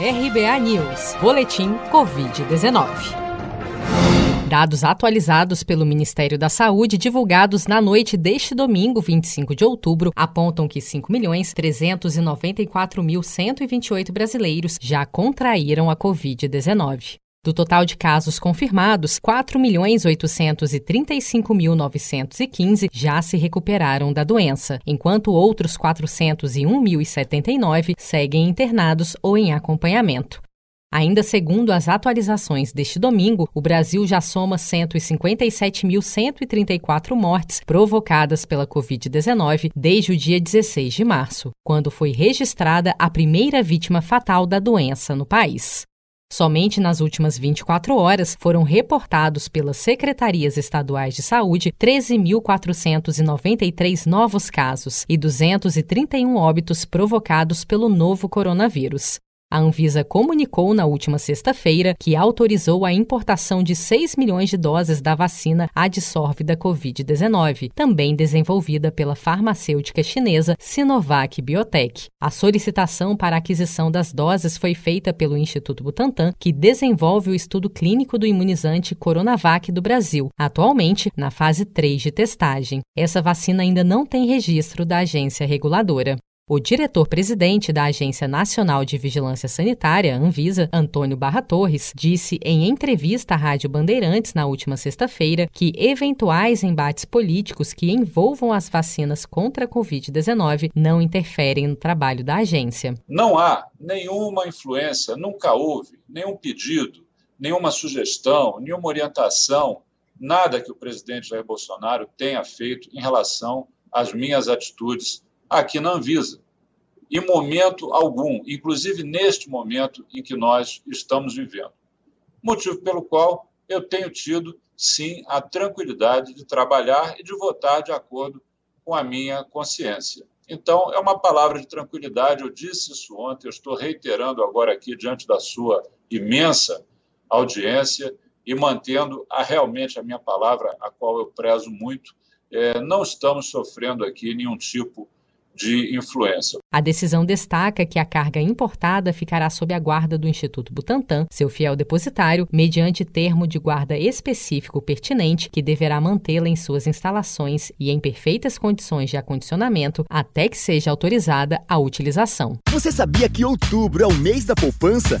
RBA News, Boletim Covid-19. Dados atualizados pelo Ministério da Saúde, divulgados na noite deste domingo, 25 de outubro, apontam que 5.394.128 brasileiros já contraíram a Covid-19. Do total de casos confirmados, 4.835.915 já se recuperaram da doença, enquanto outros 401.079 seguem internados ou em acompanhamento. Ainda segundo as atualizações deste domingo, o Brasil já soma 157.134 mortes provocadas pela Covid-19 desde o dia 16 de março, quando foi registrada a primeira vítima fatal da doença no país. Somente nas últimas 24 horas foram reportados pelas secretarias estaduais de saúde 13.493 novos casos e 231 óbitos provocados pelo novo coronavírus. A Anvisa comunicou na última sexta-feira que autorizou a importação de 6 milhões de doses da vacina Adsorv da Covid-19, também desenvolvida pela farmacêutica chinesa Sinovac Biotech. A solicitação para a aquisição das doses foi feita pelo Instituto Butantan, que desenvolve o estudo clínico do imunizante Coronavac do Brasil, atualmente na fase 3 de testagem. Essa vacina ainda não tem registro da agência reguladora. O diretor-presidente da Agência Nacional de Vigilância Sanitária, Anvisa, Antônio Barra Torres, disse em entrevista à Rádio Bandeirantes na última sexta-feira que eventuais embates políticos que envolvam as vacinas contra a Covid-19 não interferem no trabalho da agência. Não há nenhuma influência, nunca houve nenhum pedido, nenhuma sugestão, nenhuma orientação, nada que o presidente Jair Bolsonaro tenha feito em relação às minhas atitudes aqui na Anvisa. Em momento algum, inclusive neste momento em que nós estamos vivendo. Motivo pelo qual eu tenho tido, sim, a tranquilidade de trabalhar e de votar de acordo com a minha consciência. Então, é uma palavra de tranquilidade. Eu disse isso ontem, eu estou reiterando agora aqui diante da sua imensa audiência e mantendo a, realmente a minha palavra, a qual eu prezo muito. É, não estamos sofrendo aqui nenhum tipo de influência. A decisão destaca que a carga importada ficará sob a guarda do Instituto Butantan, seu fiel depositário, mediante termo de guarda específico pertinente que deverá mantê-la em suas instalações e em perfeitas condições de acondicionamento até que seja autorizada a utilização. Você sabia que outubro é o mês da poupança?